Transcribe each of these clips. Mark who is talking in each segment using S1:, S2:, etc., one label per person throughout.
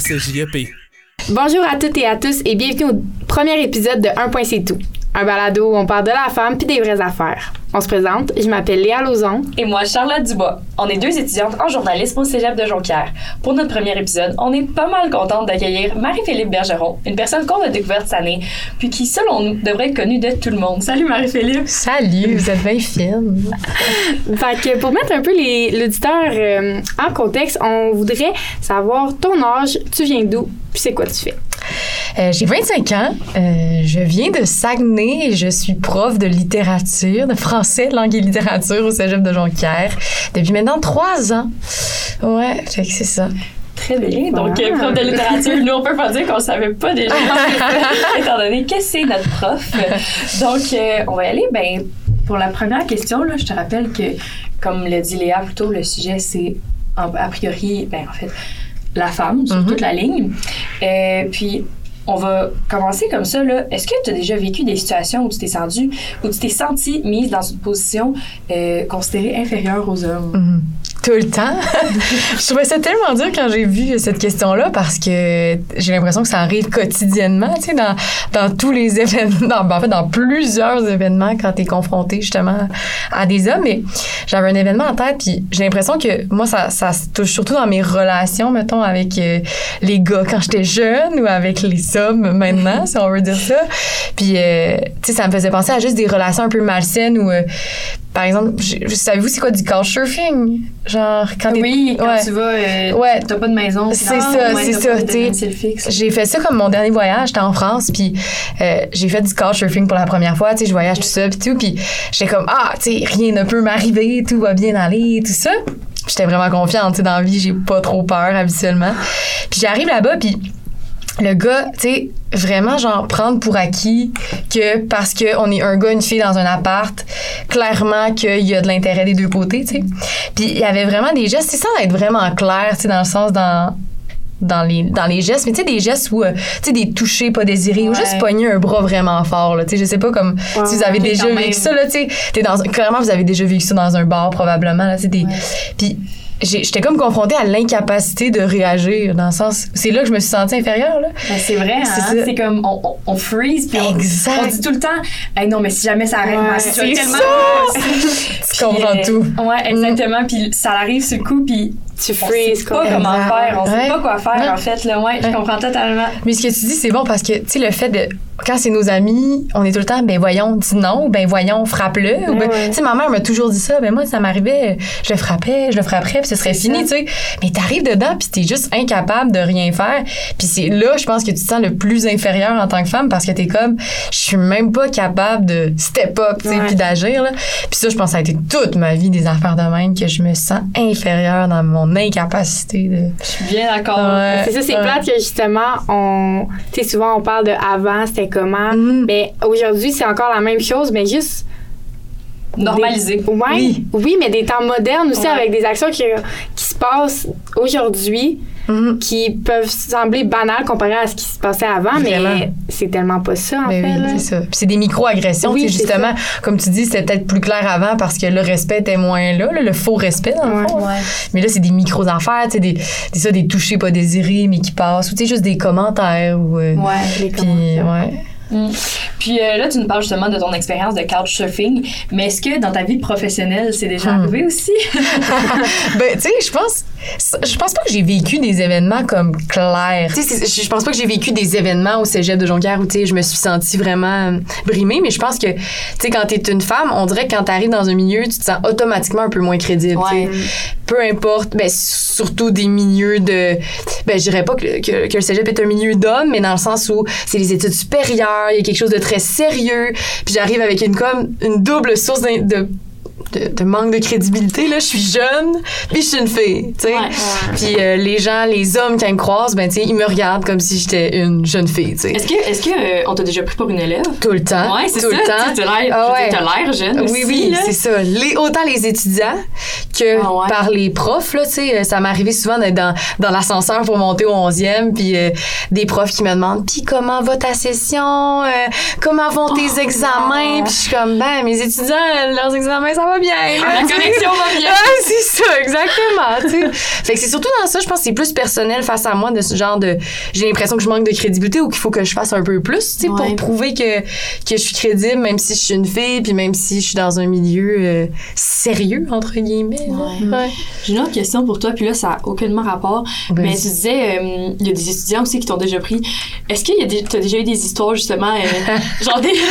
S1: CJEP.
S2: Bonjour à toutes et à tous et bienvenue au premier épisode de Un point c'est tout. Un balado où on parle de la femme puis des vraies affaires. On se présente, je m'appelle Léa Lauzon.
S3: Et moi, Charlotte Dubois. On est deux étudiantes en journalisme au Cégep de Jonquière. Pour notre premier épisode, on est pas mal contente d'accueillir Marie-Philippe Bergeron, une personne qu'on a découverte cette année, puis qui, selon nous, devrait être connue de tout le monde. Salut Marie-Philippe!
S4: Salut, vous êtes bien fine.
S2: fait que pour mettre un peu l'auditeur euh, en contexte, on voudrait savoir ton âge, tu viens d'où, puis c'est quoi tu fais?
S4: Euh, j'ai 25 ans. Euh, je viens de Saguenay et je suis prof de littérature, de français, langue et littérature au cégep de Jonquière depuis maintenant trois ans. Ouais, fait que c'est ça.
S3: Très bien. Donc, euh, prof de littérature, nous, on peut pas dire qu'on savait pas déjà, étant donné que c'est notre prof. Donc, on va y aller. Ben, pour la première question, là, je te rappelle que, comme l'a dit Léa plus tôt, le sujet, c'est a priori, ben, en fait, la femme sur mm-hmm. toute la ligne. Euh, puis, on va commencer comme ça. Est-ce que tu as déjà vécu des situations où tu t'es senti, où tu t'es senti mise dans une position euh, considérée inférieure aux hommes?
S4: Mm-hmm tout le temps. je trouvais ça tellement dur quand j'ai vu cette question-là parce que j'ai l'impression que ça arrive quotidiennement, tu sais, dans, dans tous les événements, dans, en fait, dans plusieurs événements quand tu es confronté justement à des hommes. Mais j'avais un événement en tête, puis j'ai l'impression que moi, ça, ça se touche surtout dans mes relations, mettons, avec euh, les gars quand j'étais jeune ou avec les hommes maintenant, si on veut dire ça. Puis, euh, tu sais, ça me faisait penser à juste des relations un peu malsaines où, euh, par exemple, savez-vous c'est quoi du couchsurfing?
S3: Genre, quand Oui, quand tu vas, euh, ouais. t'as pas de maison.
S4: C'est ça, c'est ça. J'ai fait ça comme mon dernier voyage, j'étais en France, puis euh, j'ai fait du couchsurfing pour la première fois, tu sais, je voyage tout ça, puis tout, puis j'étais comme, ah, tu sais, rien ne peut m'arriver, tout va bien aller, tout ça. J'étais vraiment confiante, tu sais, dans la vie, j'ai pas trop peur habituellement. Puis j'arrive là-bas, puis le gars, tu sais, vraiment genre prendre pour acquis que parce qu'on est un gars, une fille dans un appart, clairement qu'il y a de l'intérêt des deux côtés, tu sais. Puis il y avait vraiment des gestes, c'est ça d'être vraiment clair, tu sais, dans le sens dans dans les, dans les gestes, mais tu sais, des gestes où, euh, tu sais, des touchés pas désirés, ou juste pogner un bras vraiment fort, là. Tu sais, je sais pas comme si vous avez déjà vécu ça, là, tu sais. dans, clairement, vous avez déjà vécu ça dans un bar, probablement, là, tu sais, des. Puis j'étais comme confrontée à l'incapacité de réagir dans le sens c'est là que je me suis sentie inférieure là.
S3: Ben, c'est vrai hein? c'est comme on, on, freeze puis on, dit tout le temps hey, non mais si jamais ça arrête ouais,
S4: c'est tellement ça! tu comprends euh, tout.
S3: ouais exactement puis ça arrive ce coup puis tu freeze quoi. pas comment faire, on sait pas quoi faire en fait là, ouais, je comprends totalement.
S4: Mais ce que tu dis c'est bon parce que tu sais le fait de quand c'est nos amis, on est tout le temps ben voyons, dis non, ben voyons, frappe-le. Ben, tu sais ma mère m'a toujours dit ça, ben moi ça m'arrivait, je le frappais, je le frapperais puis ce serait fini, tu sais. Mais t'arrives dedans puis t'es juste incapable de rien faire. Puis c'est là je pense que tu te sens le plus inférieur en tant que femme parce que t'es comme je suis même pas capable de step up, tu sais, puis d'agir là. Puis ça je pense que ça a été toute ma vie des affaires de même que je me sens inférieure dans mon incapacité de.
S3: Je suis bien d'accord.
S2: c'est ça, c'est plate que justement, on. Tu sais, souvent, on parle de avant, c'était comment. Mm-hmm. Mais aujourd'hui, c'est encore la même chose, mais juste.
S3: Normalisé.
S2: oui. oui, mais des temps modernes aussi, avec des actions qui, qui se passent aujourd'hui Mm-hmm. qui peuvent sembler banales comparé à ce qui se passait avant, mais c'est tellement pas ça, en ben fait.
S4: Oui, c'est ça. Puis c'est des micro-agressions. Oui, justement, comme tu dis, c'était peut-être plus clair avant parce que le respect était moins là, le faux respect, dans le fond. Mais là, c'est des micro-affaires, tu sais, des, des, ça, des touchés pas désirés, mais qui passent, ou tu sais, juste des commentaires. Ou,
S3: euh, ouais, les commentaires. Ouais. Mm. Puis euh, là, tu nous parles justement de ton expérience de couchsurfing, mais est-ce que dans ta vie professionnelle, c'est déjà hmm. arrivé aussi?
S4: ben, tu sais, je pense, je pense pas que j'ai vécu des événements comme clairs. Tu sais, je pense pas que j'ai vécu des événements au cégep de Jonquière où, tu je me suis sentie vraiment brimée, mais je pense que, tu quand t'es une femme, on dirait que quand t'arrives dans un milieu, tu te sens automatiquement un peu moins crédible, ouais. Peu importe, ben, surtout des milieux de, ben, je dirais pas que, que, que le cégep est un milieu d'hommes, mais dans le sens où c'est les études supérieures, il y a quelque chose de très sérieux. Puis j'arrive avec une comme une double source de de, manque de crédibilité là. Je suis jeune puis je suis une fille tu sais. Puis euh, les gens les hommes quand ils me croisent ben tu sais ils me regardent comme si j'étais une jeune fille tu sais.
S3: Est-ce que est-ce que euh, on t'a déjà pris pour une élève?
S4: Tout le temps
S3: ouais c'est
S4: tout
S3: ça,
S4: le temps
S3: t'as l'air ah l'air jeune
S4: oui oui c'est ça. Les, autant les étudiants que ah par les profs là tu sais euh, ça m'est arrivé souvent d'être dans dans l'ascenseur pour monter au 11e puis des profs qui me demandent puis comment va ta session? Comment vont tes oh, examens? Puis je suis comme ben mes étudiants leurs examens ça va va bien.
S3: la connexion va bien.
S4: c'est ça, exactement. Fait que c'est surtout dans ça, je pense que c'est plus personnel face à moi de ce genre de. J'ai l'impression que je manque de crédibilité ou qu'il faut que je fasse un peu plus, tu sais, pour prouver que, que je suis crédible, même si je suis une fille, puis même si je suis dans un milieu euh, sérieux, entre guillemets.
S3: Ouais. J'ai une autre question pour toi, puis là, ça n'a aucunement rapport. Mais tu disais, euh, il y a des étudiants aussi qui t'ont déjà pris. Est-ce que tu as déjà eu des histoires, justement, euh, genre des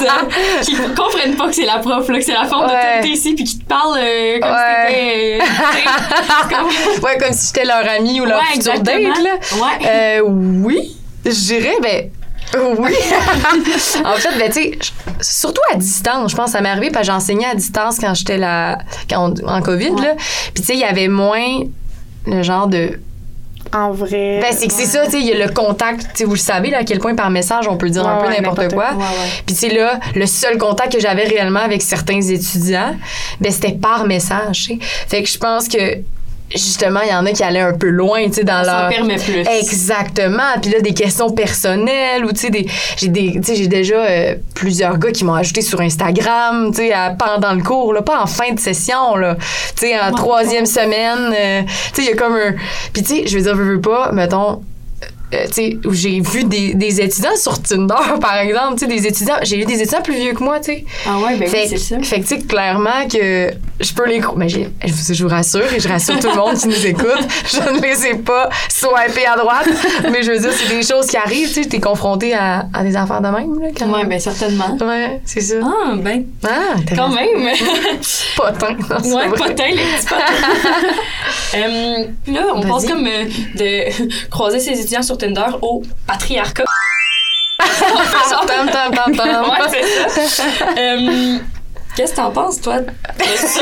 S3: qui comprennent pas que c'est la prof, là, que c'est la forme de ici, puis qui te parlent comme si t'étais.
S4: comme... ouais, comme si j'étais leur ami ou leur futur date, là. Ouais. oui, je dirais, ben oui. en fait, ben, tu sais, surtout à distance, je pense, ça m'est arrivé parce que j'enseignais à distance quand j'étais là, quand en COVID, là. Puis, tu sais, il y avait moins le genre de
S2: en vrai.
S4: Ben, c'est que c'est ça, tu sais, il y a le contact, tu sais, vous le savez, là, à quel point par message on peut dire un peu n'importe quoi. Puis, tu sais, là, le seul contact que j'avais réellement avec certains étudiants, ben, c'était par message. Fait que je pense que justement, il y en a qui allaient un peu loin, tu sais, dans leur...
S3: Ça permet plus.
S4: Exactement. Puis là, des questions personnelles ou, tu sais, des... j'ai des... Tu sais, j'ai déjà euh, plusieurs gars qui m'ont ajouté sur Instagram, tu sais, pendant le cours, là, pas en fin de session, là. Tu sais, en troisième semaine, euh, tu sais, il y a comme un... Puis, tu sais, je veux dire, je veux pas, mettons, euh, où j'ai vu des, des, étudiants sur Tinder, par exemple, tu sais, des étudiants, j'ai eu des étudiants plus vieux que moi, tu sais.
S3: Ah ouais, ben oui, c'est ça.
S4: Fait que, tu sais, clairement que je peux les... Mais je, je vous rassure, et je rassure tout le monde qui nous écoute, je ne les ai pas swipés à droite, mais je veux dire, c'est des choses qui arrivent, tu sais, t'es confronté à, à, des affaires de même, là,
S3: quand Ouais, ben certainement.
S4: Ouais, c'est ça.
S3: Ah, ben,
S4: ah,
S3: quand même.
S4: potin,
S3: non, Ouais, potin, les petits potins. euh, là, on pense comme euh, de croiser ses étudiants sur Tinder au patriarcat. Ouais, ça. Euh, Qu'est-ce que t'en penses, toi, de ça?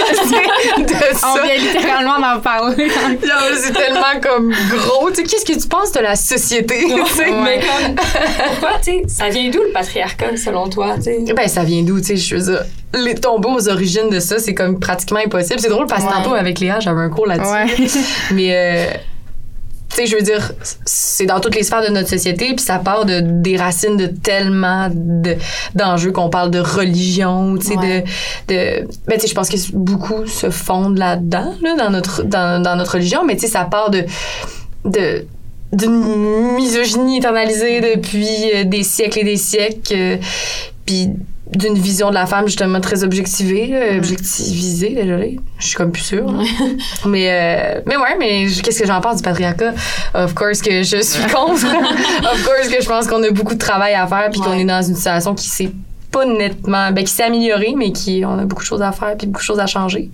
S2: On vient littéralement d'en parler.
S4: c'est tellement comme gros. Tu sais, qu'est-ce que tu penses de la société?
S3: Mais comme, pourquoi, tu sais, ça vient d'où le patriarcat, selon toi? sais?
S4: Ben, ça vient d'où, tu sais, je veux dire, les tombeaux aux origines de ça, c'est comme pratiquement impossible. C'est drôle parce que tantôt, avec Léa, j'avais un cours là-dessus. Mais, euh, sais, je veux dire, c'est dans toutes les sphères de notre société, puis ça part de des racines de tellement d'enjeux qu'on parle de religion, tu sais, de, de, ben, tu sais, je pense que beaucoup se fondent là-dedans, là, dans notre, dans, dans notre religion, mais tu sais, ça part de, de, d'une misogynie internalisée depuis euh, des siècles et des siècles, euh, puis d'une vision de la femme justement très objectivée, euh, objectivisée, désolé. Je suis comme plus sûre. mais euh, mais ouais, mais qu'est-ce que j'en pense du patriarcat? Of course que je suis contre. of course que je pense qu'on a beaucoup de travail à faire puis qu'on est dans une situation qui s'est pas nettement ben qui s'est améliorée mais qui on a beaucoup de choses à faire puis beaucoup de choses à changer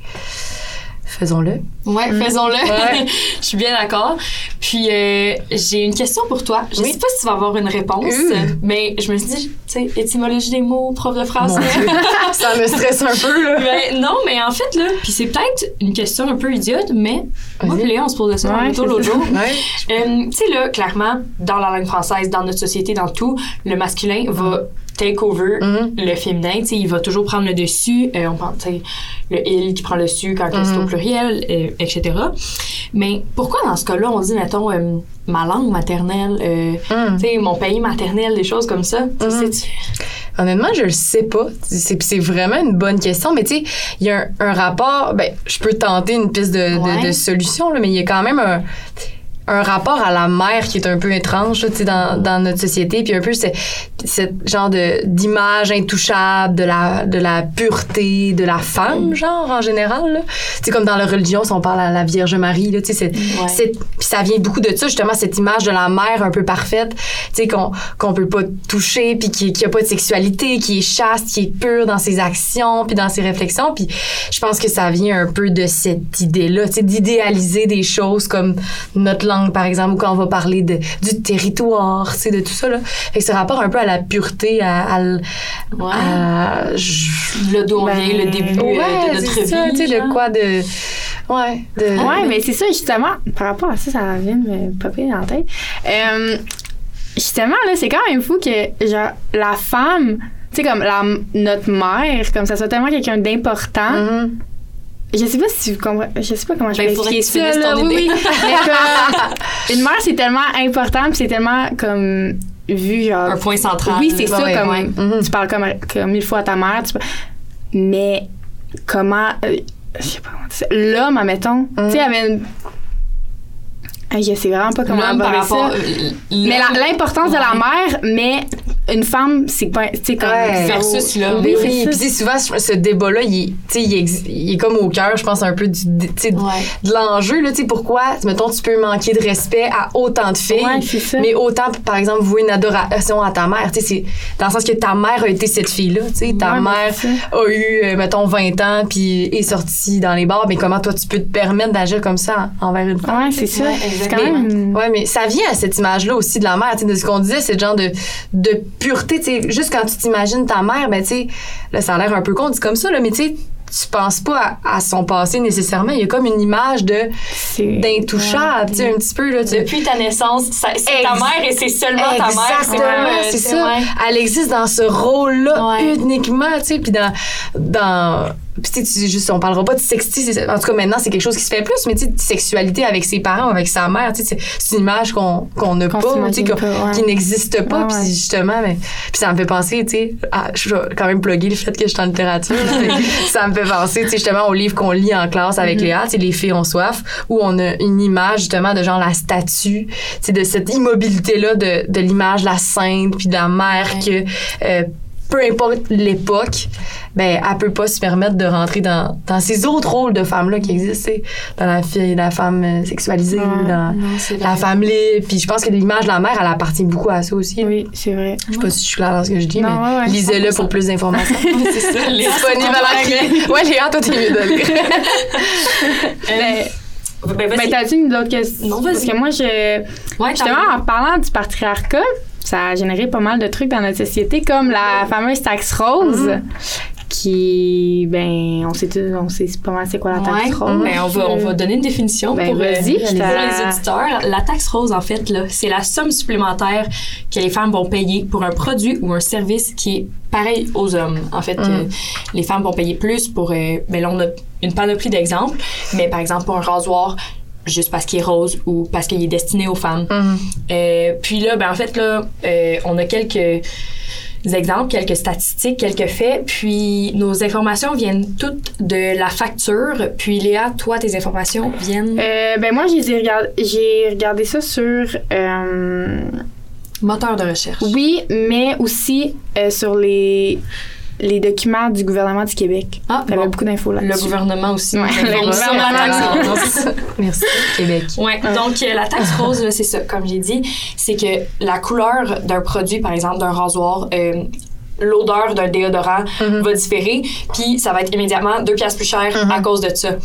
S4: faisons-le.
S3: Ouais, mm. faisons-le. je suis bien d'accord. Puis euh, j'ai une question pour toi. Je ne sais pas si tu vas avoir une réponse, mais je me suis dit, tu sais, étymologie des mots, prof de français.
S4: ça me stresse un peu là.
S3: Ben, non, mais en fait là, puis c'est peut-être une question un peu idiote, mais moi et Léa, on se posait ça ouais, l'autre jour. Euh, tu sais là, clairement, dans la langue française, dans notre société, dans tout, le masculin va take over mm-hmm. le féminin. sais, il va toujours prendre le dessus. Euh, on pense, le il qui prend le dessus quand c'est au mm-hmm. pluriel, euh, etc. Mais pourquoi dans ce cas-là, on dit, mettons, euh, ma langue maternelle, mm. tu sais, mon pays maternel, des choses comme ça? Mm-hmm.
S4: Honnêtement, je le sais pas. C'est vraiment une bonne question, mais tu sais, il y a un, rapport. Ben, je peux tenter une piste de, de, de solution, là, mais il y a quand même un un rapport à la mère qui est un peu étrange là, dans, dans notre société puis un peu ce genre de d'image intouchable de la de la pureté de la femme genre en général c'est comme dans la religion si on parle à la Vierge Marie là tu sais c'est puis ça vient beaucoup de ça justement cette image de la mère un peu parfaite tu sais qu'on qu'on peut pas toucher puis qui qui a pas de sexualité qui est chaste qui est pure dans ses actions puis dans ses réflexions puis je pense que ça vient un peu de cette idée là tu sais d'idéaliser des choses comme notre par exemple, ou quand on va parler de, du territoire, c'est de tout ça, là. Fait que ce rapport un peu à la pureté, à,
S3: le d'où on vient, le début euh, de notre vie. Ça,
S4: tu sais, de quoi de... Ouais, de...
S2: ouais mais c'est ça, justement, par rapport à ça, ça vient de me popper dans la tête. Euh, justement, là, c'est quand même fou que, genre, la femme, tu sais, comme la, notre mère, comme ça soit tellement quelqu'un d'important, mm-hmm je sais pas si tu comprends. Je sais pas comment je ben, vais expliquer ça. Là, oui, une mère, c'est tellement important, puis c'est tellement comme vu genre.
S3: Un point central.
S2: Oui, c'est ça. comme, Tu parles comme, comme mille fois à ta mère. Tu, mais comment. euh, je sais pas comment dire ça. L'homme, admettons. Tu sais, avait une. Je sais vraiment pas comment aborder
S3: rapport.
S2: ça.
S3: euh,
S2: Mais l'importance de la mère, mais une femme, c'est pas. Tu sais, comme.
S4: Ouais.
S3: Versus l'homme.
S2: Oui,
S4: Oui, puis souvent, ce ce débat-là, il, est- tu sais, il, est comme au cœur, je pense, un peu du, tu sais, de-
S3: Ouais.
S4: de l'enjeu. Là, tu sais, pourquoi, mettons, tu peux manquer de respect à autant de filles,
S2: Ouais, c'est ça.
S4: mais autant, par exemple, vouer une adoration à ta mère. Tu sais, c'est dans le sens que ta mère a été cette fille-là. Tu sais, ta mère a eu, euh, mettons, 20 ans, puis est sortie dans les bars. Mais comment toi, tu peux te permettre d'agir comme ça envers une femme?
S2: Ouais, c'est ça.
S3: Ouais,
S2: c'est quand même.
S4: Ouais, mais ça vient à cette image-là aussi de la mère, tu sais, de ce qu'on disait, c'est le genre de, de pureté, tu sais, juste quand tu t'imagines ta mère, ben, tu sais, là, ça a l'air un peu con, dit comme ça, là, mais tu sais, tu penses pas à, à son passé nécessairement, il y a comme une image de
S2: c'est-
S4: d'intouchable, tu sais, un petit peu, là,
S3: Depuis ta naissance, ça- c'est ta mère et c'est seulement ta mère.
S4: Exactement,
S3: pas, euh,
S4: c'est ça.
S3: ouais.
S4: Elle existe dans ce rôle-là
S3: Ouais.
S4: uniquement, tu sais, puis dans dans puis tu juste on parlera pas de sexy, en tout cas maintenant c'est quelque chose qui se fait plus, mais tu sais, sexualité avec ses parents, avec sa mère, tu sais, c'est- c'est une image qu'on qu'on n'a pas, tu sais,
S2: ouais.
S4: qui n'existe pas,
S2: Ouais,
S4: puis
S2: ouais.
S4: justement, mais puis ça me fait penser, tu sais, à- je vais quand même plugger le fait que je suis en littérature, ça me fait penser, tu sais, justement au livre qu'on lit en classe avec
S2: Mm-hmm.
S4: Léa, tu sais, les filles ont soif, où on a une image justement de genre la statue, tu sais, de cette immobilité là de, de l'image de la sainte puis de la mère que euh, peu importe l'époque, ben elle peut pas se permettre de rentrer dans, dans ces autres rôles de femmes là qui existent, tu sais, dans la fille, la femme euh, sexualisée,
S2: Ouais.
S4: dans
S3: Non,
S4: la femme libre. Puis je pense que l'image de la mère, elle appartient beaucoup à ça aussi.
S2: Oui, c'est vrai.
S4: Je sais pas si je suis claire dans ce que je dis,
S2: Non,
S4: mais
S2: ouais, ouais,
S4: lisez-le pour plus d'informations.
S3: c'est ça. Léa,
S4: Disponible à la clé. Ouais, Léa, toi, t'es mieux de lire.
S2: Ben,
S3: Ben, vas-y.
S2: ben, t'as-tu une autre question?
S3: Non.
S2: Parce que moi, je.
S3: Ouais,
S2: Justement, en parlant du patriarcat, ça a généré pas mal de trucs dans notre société, comme la fameuse taxe rose, qui, ben, on sait, tout, on sait pas mal c'est quoi la taxe
S3: Ouais,
S2: rose.
S3: ben, on, va, on va donner une définition
S2: Ben,
S3: pour, euh, pour les auditeurs. La taxe rose, en fait, c'est la somme supplémentaire que les femmes vont payer pour un produit ou un service qui est pareil aux hommes. En fait, euh, les femmes vont payer plus pour... Euh, ben là, on a une panoplie d'exemples, mais par exemple, pour un rasoir, juste parce qu'il est rose ou parce qu'il est destiné aux femmes. Euh, puis là, ben en fait, là, euh, on a quelques exemples, quelques statistiques, quelques faits. Puis nos informations viennent toutes de la facture. Puis Léa, toi, tes informations viennent?
S2: Euh, ben, moi, j'ai regardé, j'ai regardé ça sur.
S3: moteur de recherche.
S2: oui, mais aussi sur les, les documents du gouvernement du Québec.
S3: Ah,
S2: Il y avait
S3: bon.
S2: beaucoup d'infos
S3: Le
S2: là-dessus.
S3: gouvernement aussi.
S2: Ouais, le gouvernement.
S4: Merci, Québec.
S3: Ouais, donc euh, la taxe rose, là, c'est ça, comme j'ai dit, c'est que la couleur d'un produit, par exemple d'un rasoir, euh, l'odeur d'un déodorant va différer, puis ça va être immédiatement deux piastres plus cher à cause de ça.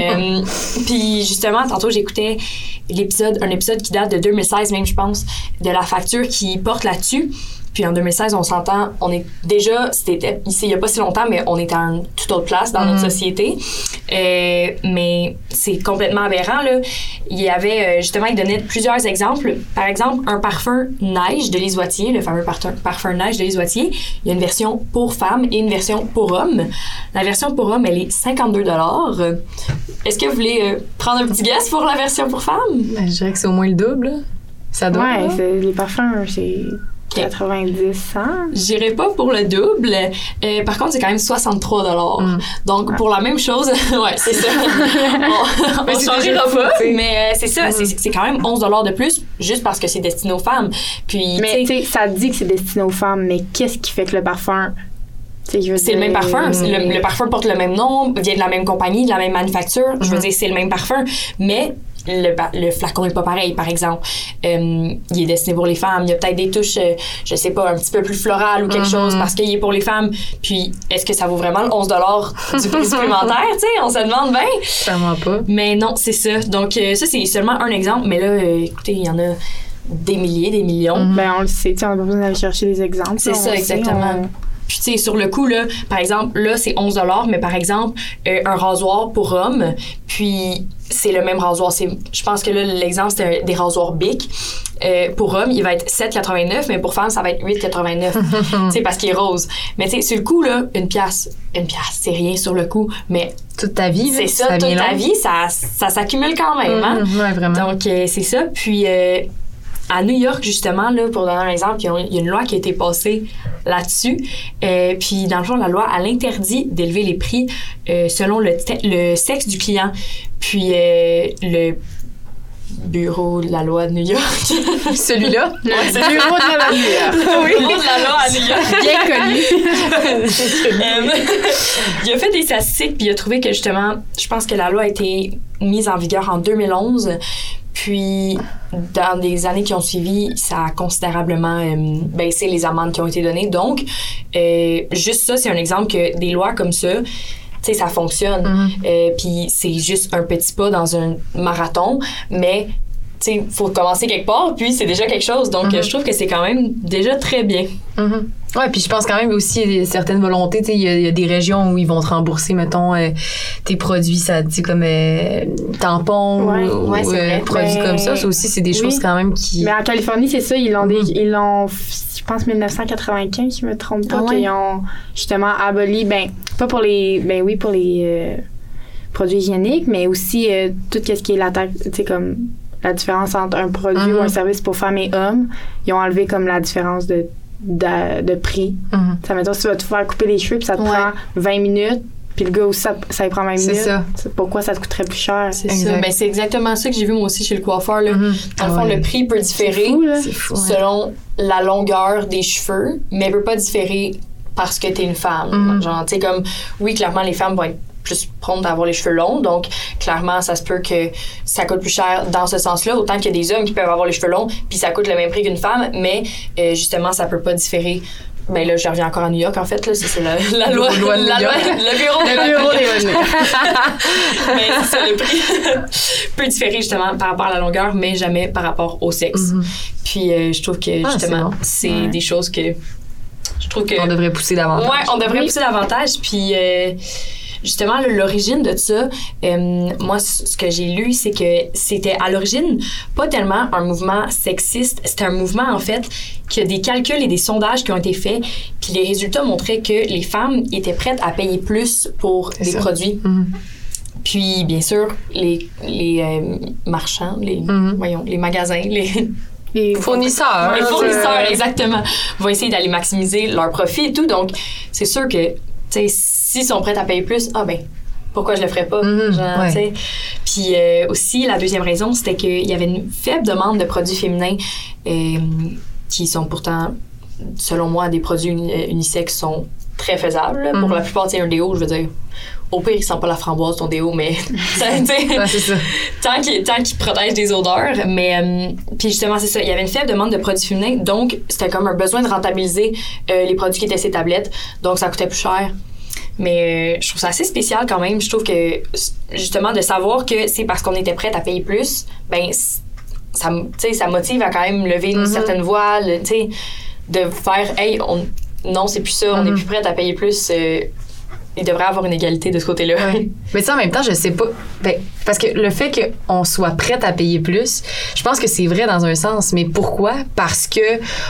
S3: Euh, puis justement, tantôt j'écoutais l'épisode, un épisode qui date de 2016 même, je pense, de la facture qui porte là-dessus. Puis en 2016, on s'entend, on est déjà, c'était ici il y a pas si longtemps, mais on est à une toute autre place dans notre société. Euh, mais c'est complètement aberrant là. Il y avait euh, justement, il donnait plusieurs exemples. Par exemple, un parfum neige de Lisoitier, le fameux parfum, parfum neige de Lisoitier. Il y a une version pour femmes et une version pour hommes. La version pour hommes, elle est 52 dollars. Est-ce que vous voulez euh, prendre un petit guess pour la version pour femmes?
S4: Ben, je dirais que c'est au moins le double. Ça doit.
S2: Ouais, les parfums, c'est 90, 100.
S3: J'irai pas pour le double. Euh, par contre, c'est quand même 63 dollars.
S4: Mm.
S3: Donc pour la même chose, ouais, c'est ça. on
S4: Mais
S3: on
S4: fou,
S3: pas, mais euh, c'est ça, c'est- c'est quand même 11 dollars de plus juste parce que c'est destiné aux femmes. Puis
S2: Mais
S3: tu sais,
S2: ça dit que c'est destiné aux femmes, mais qu'est-ce qui fait que le parfum.
S3: c'est le même parfum. Le,
S2: euh,
S3: le parfum porte le même nom, vient de la même compagnie, de la même manufacture. Je veux dire, c'est le même parfum, mais le, le flacon n'est pas pareil, par exemple. Euh, il est destiné pour les femmes. Il y a peut-être des touches, euh, je sais pas, un petit peu plus florales ou quelque chose parce qu'il est pour les femmes. Puis, est-ce que ça vaut vraiment le 11 du prix supplémentaire? tu sais, on se demande bien.
S4: Clairement pas.
S3: Mais non, c'est ça. Donc, euh, ça, c'est seulement un exemple. Mais là, euh, écoutez, il y en a des milliers, des millions.
S2: Ben, on le sait, on n'a pas besoin d'aller chercher des exemples.
S3: C'est ça, exactement.
S2: on-
S3: Puis, tu sais, sur le coup, là, par exemple, là, c'est 11 mais par exemple, euh, un rasoir pour homme, puis c'est le même rasoir. C'est, je pense que là, l'exemple, c'était des rasoirs Bic. Euh, pour homme, il va être 7,89, mais pour femme, ça va être 8,89. tu sais, parce qu'il est rose. Mais tu sais, sur le coup, là, une pièce, une pièce, c'est rien sur le coup. Mais
S4: Toute ta vie,
S3: c'est ça, toute ta vie, ça, ça s'accumule quand même, hein?
S4: Mhm, ouais, vraiment.
S3: Donc, euh, c'est ça. Puis, euh, à New York, justement, là, pour donner un exemple, il y a une loi qui a été passée là-dessus. Euh, puis, dans le fond, la loi, elle interdit d'élever les prix euh, selon le, le sexe du client. Puis, euh, le bureau de la loi de New York.
S4: Celui-là?
S2: Le bureau de la loi de New York.
S3: oui. bureau de la loi à New York.
S2: Bien connu.
S3: il a fait des statistiques, puis il a trouvé que, justement, je pense que la loi a été mise en vigueur en 2011. Puis, dans les années qui ont suivi, ça a considérablement euh, baissé les amendes qui ont été données. Donc, euh, juste ça, c'est un exemple que des lois comme ça, tu sais, ça fonctionne.
S4: Mhm.
S3: Euh, puis, c'est juste un petit pas dans un marathon, mais tu sais, faut commencer quelque part, puis c'est déjà quelque chose. Donc,
S4: Mhm.
S3: je trouve que c'est quand même déjà très bien.
S4: Mhm. Ouais, puis je pense quand même aussi il y a certaines volontés. Tu sais, il y, a- il y a des régions où ils vont te rembourser, mettons, euh, tes produits, ça, tu sais, comme euh, tampons
S2: Ouais,
S4: ou
S3: ouais, c'est
S4: euh,
S3: vrai.
S4: produits
S2: Ben,
S4: comme ça. Ça aussi, c'est des
S2: oui.
S4: choses quand même qui.
S2: Mais en Californie, c'est ça, ils l'ont,
S4: Mhm.
S2: ils l'ont, je pense, 1995, je me trompe pas,
S3: Ah ouais?
S2: qu'ils ont justement aboli, ben, pas pour les, ben oui, pour les euh, produits hygiéniques, mais aussi euh, tout ce qui est la taxe, tu sais, comme la différence entre un produit
S4: Mhm.
S2: ou un service pour femmes et hommes, ils ont enlevé comme la différence de, de, de prix.
S4: Mhm.
S2: Ça mettons, si tu vas te faire couper les cheveux, puis ça te
S3: Ouais.
S2: prend 20 minutes, puis le gars aussi, ça, ça lui prend 20
S4: C'est
S2: minutes.
S4: ça.
S2: C'est Pourquoi ça te coûterait plus cher?
S3: C'est ça. Ben, c'est exactement ça que j'ai vu moi aussi chez le coiffeur. Là.
S4: Mhm.
S3: Dans le fond,
S4: Ouais.
S3: le prix peut différer
S2: fou,
S4: fou. ouais.
S3: selon la longueur des cheveux, mais peut pas différer parce que t'es une femme.
S4: Mhm.
S3: Genre, tu sais, comme, oui, clairement, les femmes vont être plus promptes à avoir les cheveux longs, donc clairement, ça se peut que ça coûte plus cher dans ce sens-là, autant qu'il y a des hommes qui peuvent avoir les cheveux longs, puis ça coûte le même prix qu'une femme, mais euh, justement, ça peut pas différer. Ben là, je reviens encore à New York, en fait, là, c'est la, la loi, la loi- le bureau
S2: Le bureau des revenus.
S3: mais c'est ça, le prix peut différer justement par rapport à la longueur, mais jamais par rapport au sexe.
S4: Mhm.
S3: Puis euh, je trouve que
S4: Ah,
S3: justement,
S4: c'est
S3: c'est
S4: bon. Ouais.
S3: des choses que je trouve que
S4: On devrait pousser davantage.
S3: ouais, on devrait pousser davantage. Puis euh, justement, l'origine de ça, euh, moi, ce que j'ai lu, c'est que c'était à l'origine pas tellement un mouvement sexiste, c'était un mouvement en fait qu'il y a des calculs et des sondages qui ont été faits, puis les résultats montraient que les femmes étaient prêtes à payer plus pour des
S4: ça.
S3: produits.
S4: Mhm.
S3: Puis, bien sûr, les, les euh, marchands, les,
S4: Mhm.
S3: voyons, les magasins, les,
S2: Les
S4: Fournisseurs.
S3: les
S2: Ouais,
S3: fournisseurs, exactement, vont essayer d'aller maximiser leur profit et tout. Donc, c'est sûr que, tu sais, s'ils sont prêts à payer plus, ah ben, pourquoi je le ferais pas?
S4: Mhm,
S3: Genre,
S4: ouais.
S3: Puis euh, aussi, la deuxième raison, c'était qu'il y avait une faible demande de produits féminins euh, qui sont pourtant, selon moi, des produits euh, unisexes sont très faisables. Pour
S4: Mhm.
S3: la plupart, c'est un déo, je veux dire. Au pire, il sent pas la framboise, ton déo, mais
S4: Ouais, ça.
S3: tant qu'il qu'il protège des odeurs mais euh, puis justement c'est ça il y avait une faible demande de produits féminins donc c'était comme un besoin de rentabiliser euh, les produits qui étaient ces tablettes donc ça coûtait plus cher mais euh, je trouve ça assez spécial quand même je trouve que justement de savoir que c'est parce qu'on était prête à payer plus ben ça m- tu sais ça motive à quand même lever une certaine voix le- tu sais de faire hey on non c'est plus ça on est
S4: Mhm.
S3: plus prête à payer plus euh, il devrait avoir une égalité de ce côté-là
S4: Ouais. Mais ça, en même temps, je sais pas. Ben, parce que le fait qu'on soit prête à payer plus, je pense que c'est vrai dans un sens. Mais pourquoi? Parce que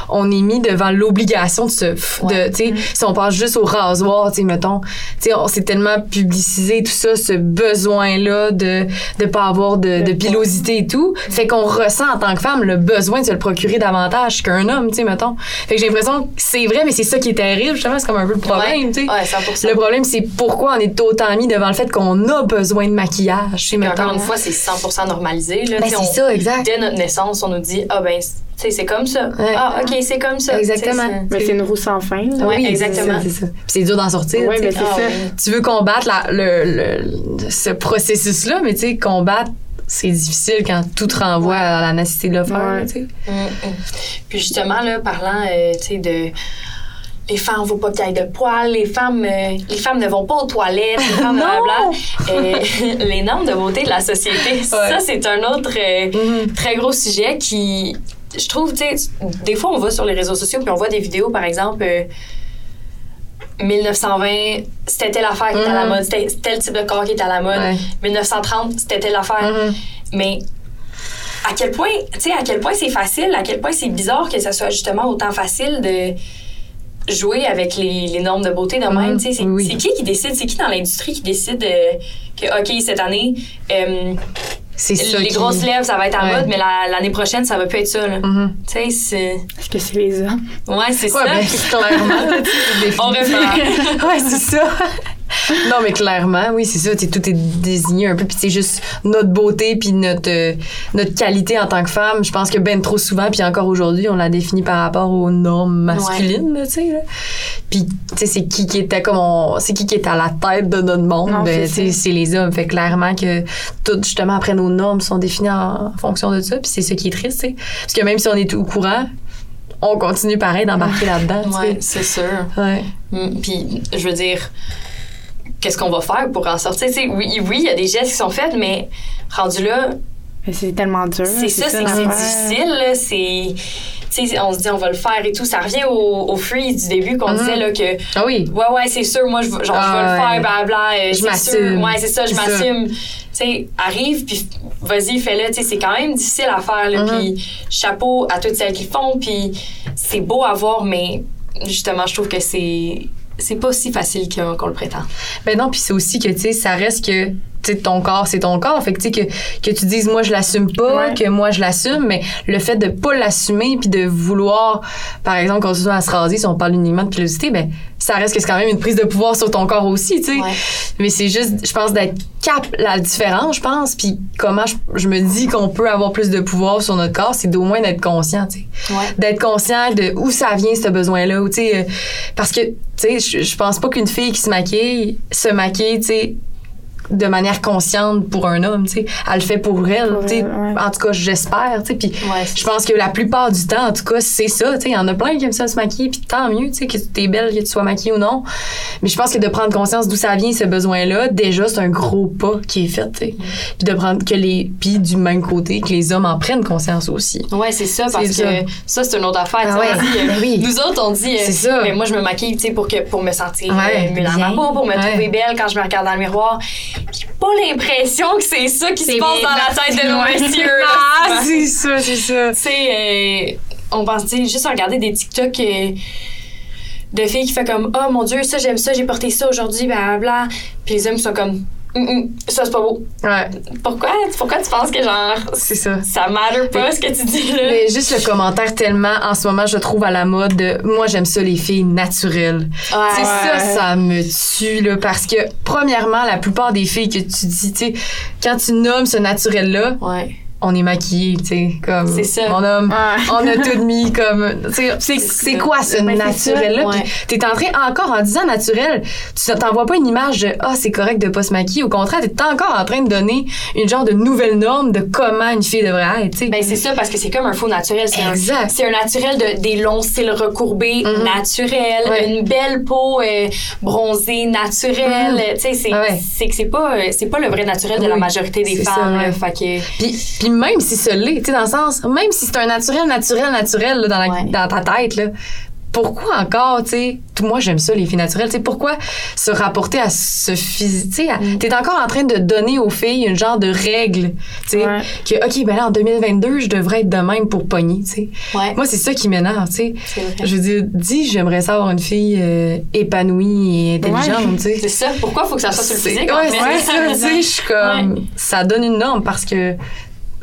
S4: on est mis devant l'obligation de se. f-
S3: Ouais.
S4: de, sais, si on pense juste au rasoir, tu sais, mettons, tu sais, on s'est tellement publicisé tout ça, ce besoin-là de de pas avoir de, de pilosité et tout. Fait qu'on ressent en tant que femme le besoin de se le procurer davantage qu'un homme, tu sais, mettons. Fait que j'ai l'impression que c'est vrai, mais c'est ça qui est terrible, justement, c'est comme un peu le problème, tu sais.
S3: ouais 100%
S4: Le problème, c'est pourquoi on est autant mis devant le fait qu'on a besoin de maquillage.
S3: Puis encore une fois, c'est 100% normalisé. Là,
S4: Ben, c'est ça, exact.
S3: Dès notre naissance, on nous dit Ah, ben, tu sais, c'est comme ça.
S4: Ouais.
S3: Ah, OK, c'est comme ça.
S4: Exactement.
S2: Mais c'est une roue sans fin. là.
S3: Ouais,
S4: Oui,
S3: exactement.
S4: C'est ça. c'est. Puis c'est dur d'en sortir. Sais.
S2: ben, c'est
S3: Ah,
S2: ça.
S3: oui.
S4: tu veux combattre la- le, le- ce processus-là, mais tu sais, combattre, c'est difficile quand tout te renvoie à la nécessité de le faire.
S2: Ouais.
S3: Mm, mm. Puis justement, là, parlant, euh, tu sais, de. Les femmes ne vont pas qu'il y ait de poils, les femmes, euh, les femmes ne vont pas aux toilettes, les femmes, blablabla. Euh, les normes de beauté de la société, ça, c'est un autre euh,
S4: Mhm.
S3: très gros sujet qui, je trouve, tu sais, des fois, on va sur les réseaux sociaux puis on voit des vidéos, par exemple, euh, 1920, c'était telle affaire qui était à la
S4: Mhm.
S3: mode, c'était tel type de corps qui était à la mode.
S4: Ouais.
S3: 1930, c'était telle affaire.
S4: Mhm.
S3: Mais à quel point, tu sais, à quel point c'est facile, à quel point c'est bizarre que ça soit justement autant facile de jouer avec les, les normes de beauté de même. Tu sais, C'est
S4: Oui.
S3: qui qui décide, c'est qui dans l'industrie qui décide euh, que, OK, cette année, euh,
S4: c'est ça.
S3: Les
S4: qui-
S3: grosses lèvres, ça va être à
S4: Ouais.
S3: mode, mais la- l'année prochaine, ça va plus être ça. là.
S4: Mhm.
S3: Tu sais, c'est.
S2: Est-ce que c'est les hommes?
S3: Ouais, c'est
S4: Ouais,
S3: ça.
S4: ben, clairement. là, tu sais, c'est
S3: On
S4: défini. ouais, c'est ça. Non, mais clairement, oui, c'est ça. Tout est désigné un peu. Puis c'est juste notre beauté puis notre, euh, notre qualité en tant que femme. Je pense que ben trop souvent, puis encore aujourd'hui, on la définit par rapport aux normes masculines, tu sais. Puis, tu sais, c'est qui qui était comme on- C'est qui qui est à la tête de notre monde? Ben,
S2: c'est
S4: les hommes. Fait clairement que tout, justement, après, nos normes sont définies en, fonction de ça. Puis c'est ça qui est triste, tu sais. Parce que même si on est au courant, on continue pareil d'embarquer là-dedans.
S3: Ouais, c'est sûr.
S4: Ouais.
S3: Mm, Puis, je veux dire, qu'est-ce qu'on va faire pour en sortir? Tu sais, oui, oui, il y a des gestes qui sont faits, mais rendu là,
S2: Mais c'est tellement dur.
S3: c'est ça, c'est que c'est
S2: l'affaire.
S3: difficile. C'est. On se dit, on va le faire et tout. Ça revient au, au freeze du début qu'on
S4: Mhm.
S3: disait là, que
S4: Ah oui.
S3: Ouais, ouais, c'est sûr, moi, je, genre, je
S4: Ah,
S3: veux le
S4: ouais.
S3: faire, blabla. euh,
S4: Je m'assume.
S3: Ouais, c'est ça, je m'assume. Tu sais, arrive, puis vas-y, fais-le. Tu sais, c'est quand même difficile à faire, là.
S4: Mhm.
S3: Puis chapeau à toutes celles qui font, puis c'est beau à voir, mais justement, je trouve que c'est. C'est pas si facile qu'on le prétend.
S4: Ben non, puis c'est aussi que, tu sais, ça reste que, ton corps, c'est ton corps. Fait que, tu sais, que, que tu dises, moi, je l'assume pas,
S2: Ouais.
S4: que moi, je l'assume, mais le fait de pas l'assumer puis de vouloir, par exemple, continuer à se raser, si on parle uniquement de pilosité, ben, ça reste que c'est quand même une prise de pouvoir sur ton corps aussi, tu sais.
S3: Ouais.
S4: Mais c'est juste, je pense, d'être cap la différence, je pense, puis comment je, je me dis qu'on peut avoir plus de pouvoir sur notre corps, c'est d'au moins d'être conscient, tu sais
S3: Ouais.
S4: d'être conscient de où ça vient ce besoin-là tu sais euh, parce que tu sais je, je pense pas qu'une fille qui se maquille se maquille tu sais de manière consciente pour un homme, tu sais. Elle le fait pour elle,
S2: Pour
S4: tu sais.
S2: elle, ouais.
S4: En tout cas, j'espère, tu sais. Puis
S3: Ouais,
S4: je pense que la plupart du temps, en tout cas, c'est ça, tu sais. Il y en a plein qui aiment ça se maquiller, puis tant mieux, tu sais, que tu es belle, que tu sois maquillée ou non. Mais je pense que de prendre conscience d'où ça vient, ce besoin-là, déjà, c'est un gros pas qui est fait, tu sais. Puis de prendre que les... Puis du même côté, que les hommes en prennent conscience aussi.
S3: Ouais, c'est ça, parce que ça, c'est une autre affaire.
S4: Ah ouais,
S3: dit, euh,
S4: ben oui.
S3: Nous autres, on dit, euh,
S4: C'est ça.
S3: mais moi, je me maquille, tu sais, pour, que, pour me sentir
S4: Ouais,
S3: euh, mieux dans ma peau, pour me
S4: Ouais.
S3: trouver belle quand je me regarde dans le miroir. Pas l'impression que c'est ça qui se passe dans la tête de nos messieurs.
S4: Ah, c'est ça, c'est ça.
S3: Tu sais, euh, on pense, juste à regarder des TikTok euh, de filles qui font comme, oh mon Dieu, ça, j'aime ça, j'ai porté ça aujourd'hui, blablabla. Puis les hommes sont comme, ça, c'est pas beau.
S4: Ouais,
S3: Pourquoi, pourquoi tu penses que, genre,
S4: c'est ça.
S3: ça matter pas ce que tu dis là?
S4: Mais juste le commentaire tellement, en ce moment, je trouve à la mode de moi, j'aime ça, les filles naturelles.
S3: Ouais.
S4: C'est ça, ça me tue, là, parce que, premièrement, la plupart des filles que tu dis, tu sais, quand tu nommes ce naturel-là,
S3: Ouais.
S4: On est maquillé, tu sais, comme. Mon homme,
S2: Ouais.
S4: on a tout mis comme. Tu c'est, quoi ce
S2: Ben, c'est
S4: naturel-là?
S3: ça, ouais.
S4: Puis t'es en train, encore en disant naturel, tu t'envoies pas une image de ah, c'est correct de pas se maquiller. Au contraire, t'es encore en train de donner une genre de nouvelle norme de comment une fille devrait être, tu sais.
S3: Ben c'est ça parce que c'est comme un faux naturel. C'est un, c'est un naturel de, des longs cils recourbés
S4: Mhm.
S3: naturels,
S4: Ouais.
S3: une belle peau euh, bronzée naturelle.
S4: Mhm.
S3: Tu sais, c'est,
S4: Ah
S3: c'est que c'est pas, euh, c'est pas le vrai naturel de la majorité des femmes.
S4: ça,
S3: là. Fait que,
S4: puis même si ce l'est, tu sais, dans le sens, même si c'est un naturel, naturel, naturel là, dans, la-
S3: Ouais.
S4: dans ta tête, là, pourquoi encore, tu sais, moi j'aime ça, les filles naturelles, tu sais, pourquoi se rapporter à ce physique, tu sais,
S3: Mm.
S4: t'es encore en train de donner aux filles une genre de règle, tu sais,
S2: Ouais.
S4: que, OK, ben là, en 2022, je devrais être de même pour pogner, tu sais.
S3: ouais,
S4: Moi, c'est ça qui m'énerve, tu sais. Je veux dire, dis, j'aimerais ça avoir une fille euh, épanouie et intelligente, tu sais.
S3: C'est ça. Pourquoi faut que ça soit sur le physique?
S4: ouais, c'est ça, tu sais, je suis comme, ça donne une norme parce que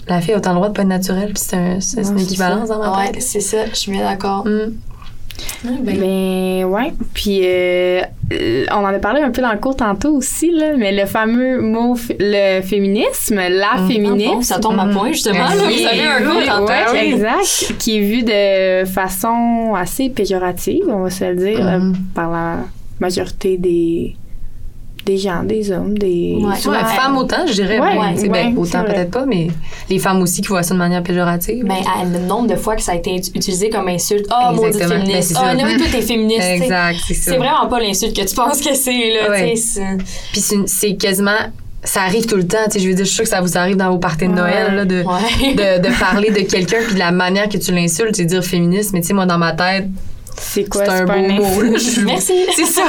S4: la fille a autant le droit de pas être naturelle, puis c'est un- c'est une
S2: Ouais,
S4: équivalence dans ma
S3: Ouais,
S4: tête.
S3: c'est ça. Je suis bien d'accord.
S4: Mm.
S3: Ben,
S2: Ben ouais. Puis euh, euh, on en a parlé un peu dans le cours tantôt aussi là, mais le fameux mot f- le féminisme, la
S4: Mm.
S2: féminisme.
S3: bon, ça tombe à point, justement. Là, vous avez un cours
S2: Oui,
S3: tantôt.
S2: ouais, exact, qui est vu de façon assez péjorative, on va se le dire, euh,
S4: Mhm.
S2: par la majorité des des gens, des hommes, des
S3: Ouais.
S2: souvent-
S4: Ouais, femmes autant, je dirais.
S2: Ouais,
S4: tu sais, ben, autant peut-être pas, mais les femmes aussi qui voient ça de manière péjorative.
S3: Ben, à- le nombre de fois que ça a été utilisé comme insulte. Oh, maudite
S4: Exactement. Ben,
S3: féministe.
S4: c'est
S3: oh,
S4: ça.
S3: non, toi, t'es féministe. tu sais.
S4: exact, c'est ça.
S3: C'est vraiment pas l'insulte que tu penses que c'est, là. Tu sais,
S4: Puis c'est une- c'est quasiment. Ça arrive tout le temps, tu sais. Je veux dire, je suis sûre que ça vous arrive dans vos parties de Noël, là, de,
S3: Ouais.
S4: de, de parler de quelqu'un, puis de la manière que tu l'insultes, c'est dire féministe. Mais tu sais, moi, dans ma tête,
S2: C'est quoi
S4: c'est un
S2: pas
S4: beau
S2: un
S4: mot. Je
S3: Merci.
S4: C'est ça.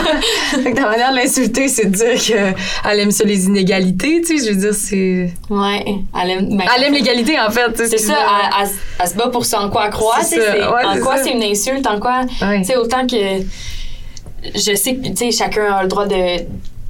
S4: Que la manière de l'insulter, c'est de dire qu'elle aime ça les inégalités, tu sais. Je veux dire, c'est.
S3: Ouais. Elle aime, ben,
S4: Elle aime l'égalité, en fait.
S3: C'est
S4: ce
S3: ça, elle, elle- elle se bat pour ce en quoi elle croit.
S4: C'est ça, ouais,
S3: en quoi
S4: ça.
S3: c'est une insulte, en quoi.
S4: Ouais.
S3: Tu sais, autant que. Je sais que, tu sais, chacun a le droit de,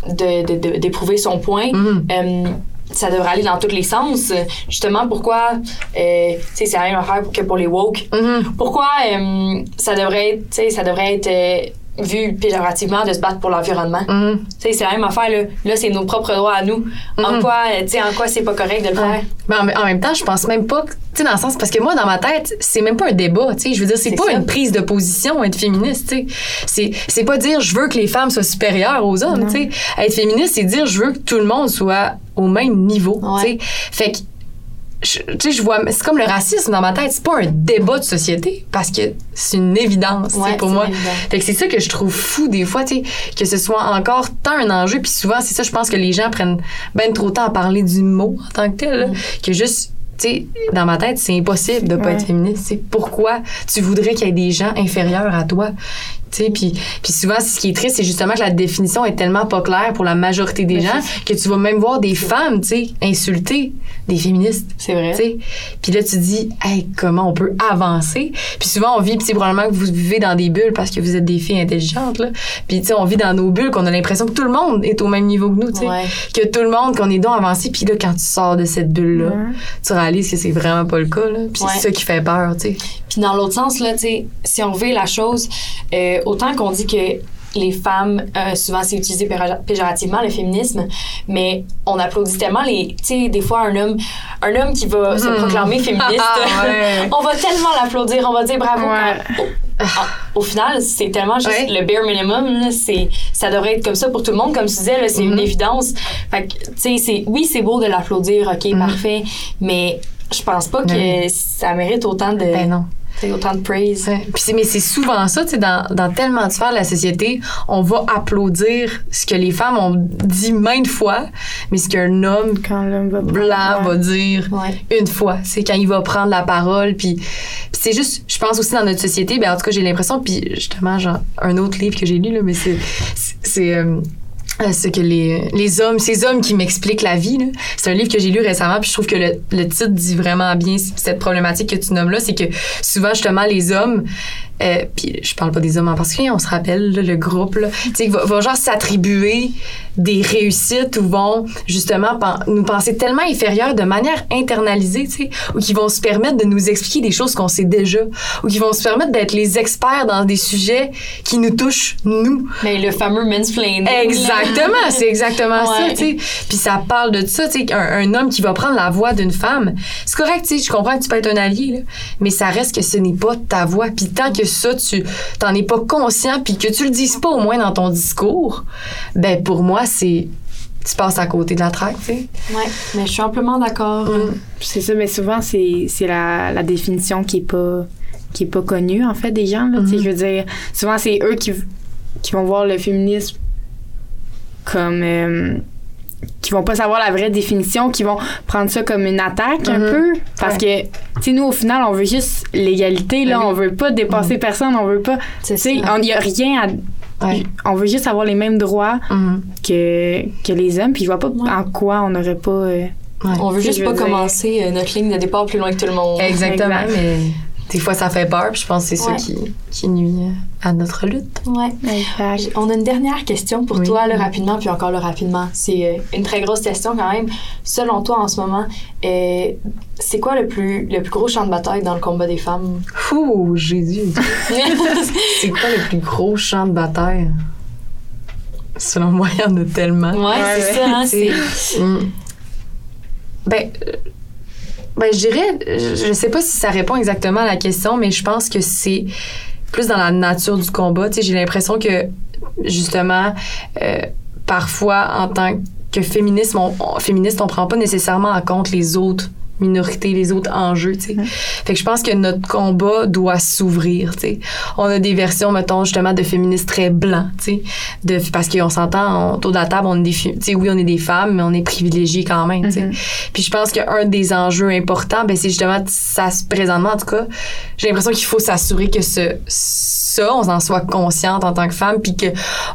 S3: de, de- de- d'éprouver son point.
S4: Mhm.
S3: Euh, ça devrait aller dans tous les sens. Justement, pourquoi, euh, tu sais, c'est la même affaire que pour les woke.
S4: Mm-hmm.
S3: Pourquoi euh, ça devrait être, ça devrait être euh, vu péjorativement de se battre pour l'environnement. Tu sais, c'est la même affaire, là. Là, c'est nos propres droits à nous. En
S4: Mhm.
S3: quoi, euh, tu sais, en quoi c'est pas correct de le faire?
S4: Mais en, en même temps, je pense même pas, que- tu sais, dans le sens, parce que moi, dans ma tête, c'est même pas un débat, tu sais. Je veux dire, c'est pas
S3: ça.
S4: une prise de position, être féministe, tu sais. C'est, c'est pas dire je veux que les femmes soient supérieures aux hommes, tu sais. Être féministe, c'est dire je veux que tout le monde soit au même niveau.
S3: Ouais.
S4: Fait que, tu sais, je vois, c'est comme le racisme dans ma tête, c'est pas un débat de société, parce que c'est une évidence,
S3: Ouais,
S4: pour moi. Fait que c'est ça que je trouve fou des fois, tu sais, que ce soit encore tant un enjeu. Puis souvent, c'est ça, je pense que les gens prennent ben trop de temps à parler du mot en tant que tel, là, que juste, tu sais, dans ma tête, c'est impossible de pas
S2: Ouais.
S4: être féministe. C'est pourquoi tu voudrais qu'il y ait des gens inférieurs à toi? Tu sais, puis, puis souvent, ce qui est triste, c'est justement que la définition est tellement pas claire pour la majorité des
S3: Mais
S4: gens que tu vas même voir des femmes, tu sais, insulter des féministes.
S3: C'est vrai.
S4: Puis là, tu dis, hey, comment on peut avancer? Puis souvent, on vit, puis c'est probablement que vous vivez dans des bulles parce que vous êtes des filles intelligentes, là. Puis, tu sais, on vit dans nos bulles qu'on a l'impression que tout le monde est au même niveau que nous, tu sais.
S3: Ouais.
S4: Que tout le monde, qu'on est donc avancé. Puis là, quand tu sors de cette bulle-là, tu réalises que c'est vraiment pas le cas, là. Puis
S3: Ouais.
S4: c'est ça qui fait peur, tu sais.
S3: Puis dans l'autre sens, là, tu sais, si on veut la chose, euh, autant qu'on dit que les femmes, euh, souvent c'est utilisé péjorativement, le féminisme, mais on applaudit tellement les, tu sais, des fois un homme, un homme qui va se
S4: Hmm.
S3: proclamer féministe,
S4: Ouais.
S3: on va tellement l'applaudir, on va dire bravo.
S2: Ouais.
S3: au, final, c'est tellement juste
S4: Ouais.
S3: le bare minimum, là, c'est, ça devrait être comme ça pour tout le monde, comme tu disais, c'est une évidence. Fait que, tu sais, oui, c'est beau de l'applaudir, ok,
S4: Mhm.
S3: parfait, mais je pense pas que ça mérite autant de,
S4: Ben non.
S3: Autant de praise.
S4: Ouais. Puis mais c'est souvent ça, tu sais, dans, dans tellement de sphères de la société, on va applaudir ce que les femmes ont dit maintes fois, mais ce qu'un homme
S2: Quand l'homme va
S4: blanc
S2: Ouais.
S4: va dire
S3: Ouais.
S4: une fois. C'est quand il va prendre la parole. Puis, puis c'est juste, je pense aussi dans notre société, ben en tout cas, j'ai l'impression, puis justement, genre, un autre livre que j'ai lu, là, mais c'est. Euh, ce que les, les hommes, ces hommes qui m'expliquent la vie, c'est un livre que j'ai lu récemment, puis je trouve que le, le titre dit vraiment bien cette problématique que tu nommes là, c'est que souvent justement les hommes, euh, puis je parle pas des hommes en particulier, on se rappelle là, le groupe, là, tu sais, vont, vont genre s'attribuer des réussites ou vont justement pen- nous penser tellement inférieurs de manière internalisée, tu sais, ou qui vont se permettre de nous expliquer des choses qu'on sait déjà, ou qui vont se permettre d'être les experts dans des sujets qui nous touchent nous.
S3: Mais le fameux mansplaining.
S4: Exactement, c'est exactement ça, tu sais. Puis ça parle de ça, tu sais, un, un homme qui va prendre la voix d'une femme. C'est correct, tu sais, je comprends que tu peux être un allié, là, mais ça reste que ce n'est pas ta voix. Puis tant que ça, tu t'en es pas conscient, puis que tu le dises pas au moins dans ton discours, ben pour moi, c'est tu passes à côté de la traque, tu sais.
S3: Ouais, mais je suis amplement d'accord.
S2: C'est ça, mais souvent, c'est c'est la, la définition qui est pas qui est pas connue, en fait, des gens. Là, Tu sais,
S4: Mhm.
S2: Je veux dire, souvent, c'est eux qui, qui vont voir le féminisme comme... euh, qui vont pas savoir la vraie définition, qui vont prendre ça comme une attaque un
S4: Mhm.
S2: peu. Parce que, tu sais, nous, au final, on veut juste l'égalité, là.
S4: Ben oui.
S2: On veut pas dépasser personne, on veut pas...
S3: C'est
S2: Tu sais,
S3: ça.
S2: il y a rien à...
S4: Ouais.
S2: On veut juste avoir les mêmes droits
S4: Mhm.
S2: que, que les hommes, puis je vois pas
S3: Ouais.
S2: en quoi on n'aurait pas... euh,
S4: Ouais.
S3: On veut juste pas
S2: dire-
S3: commencer euh, notre ligne de départ plus loin que tout le monde.
S4: Exactement, mais des fois ça fait peur, puis je pense que c'est ça
S3: Ouais.
S4: qui, qui nuit à notre lutte.
S3: Ouais.
S2: exact.
S3: On a une dernière question pour
S4: Oui.
S3: toi, là, rapidement, puis encore là, rapidement. C'est euh, une très grosse question quand même. Selon toi, en ce moment, euh, c'est quoi le plus, le plus gros champ de bataille dans le combat des femmes?
S4: Ouh, Jésus. c'est quoi le plus gros champ de bataille? Selon moi, il y en a tellement.
S3: ouais, c'est
S2: ouais.
S3: ça, hein, c'est...
S4: Mm. Ben, euh, ben, je dirais, je sais pas si ça répond exactement à la question, mais je pense que c'est plus dans la nature du combat. Tu sais, j'ai l'impression que, justement, euh, parfois, en tant que féminisme, on, on- féministe, on prend pas nécessairement en compte les autres minorités, les autres enjeux, tu sais. Fait que je pense que notre combat doit s'ouvrir, tu sais. On a des versions, mettons, justement, de féministes très blancs, tu sais. De, parce qu'on s'entend, autour de la table, on est des, tu sais, oui, on est des femmes, mais on est privilégiés quand même, tu sais.
S2: Mhm.
S4: Puis je pense qu'un des enjeux importants, ben, c'est justement, ça, se- présentement, en tout cas, j'ai l'impression qu'il faut s'assurer que ce, ça, on en soit consciente en tant que femme, puis que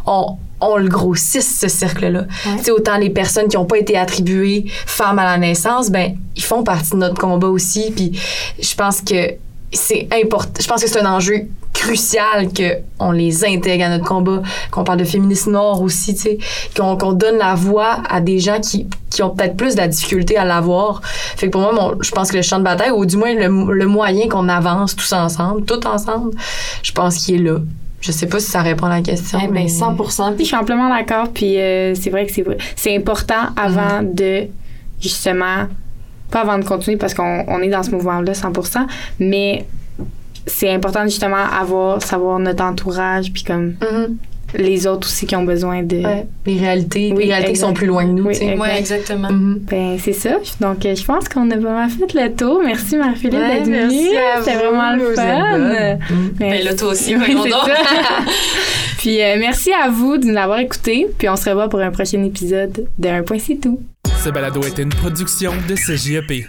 S4: on, on le grossisse, ce cercle-là.
S3: Ouais.
S4: Tu sais, autant les personnes qui n'ont pas été attribuées femmes à la naissance, ben, ils font partie de notre combat aussi, puis je pense que c'est important. Je pense que c'est un enjeu crucial que on les intègre à notre combat, qu'on parle de féminisme noir aussi, tu sais, qu'on qu'on donne la voix à des gens qui, qui ont peut-être plus de la difficulté à l'avoir. Fait que pour moi, mon, je pense que le champ de bataille, ou du moins le, le moyen qu'on avance tous ensemble, tout ensemble, je pense qu'il est là. Je sais pas si ça répond à la question.
S3: Eh ben,
S4: mais
S3: 100
S2: Puis je suis amplement d'accord. Puis euh, c'est vrai que c'est c'est important avant de justement pas avant de continuer parce qu'on on est dans ce mouvement-là 100%, mais c'est important justement avoir savoir notre entourage puis comme
S4: Mhm.
S2: les autres aussi qui ont besoin de
S4: Ouais. Les réalités,
S2: Oui,
S4: les réalités qui sont plus loin de nous,
S2: Oui, exact.
S3: Ouais, exactement.
S4: Mhm.
S2: ben c'est ça donc euh, je pense qu'on a vraiment fait le tour merci Marie-Philippe
S4: Ouais,
S2: d'être
S4: merci
S2: venue c'était vraiment le fun.
S4: Mhm.
S3: Ben là, toi aussi,
S2: Oui, puis euh, merci à vous de nous avoir écoutés puis on se revoit pour un prochain épisode de Un point c'est tout
S1: Ce balado est une production de CJEP.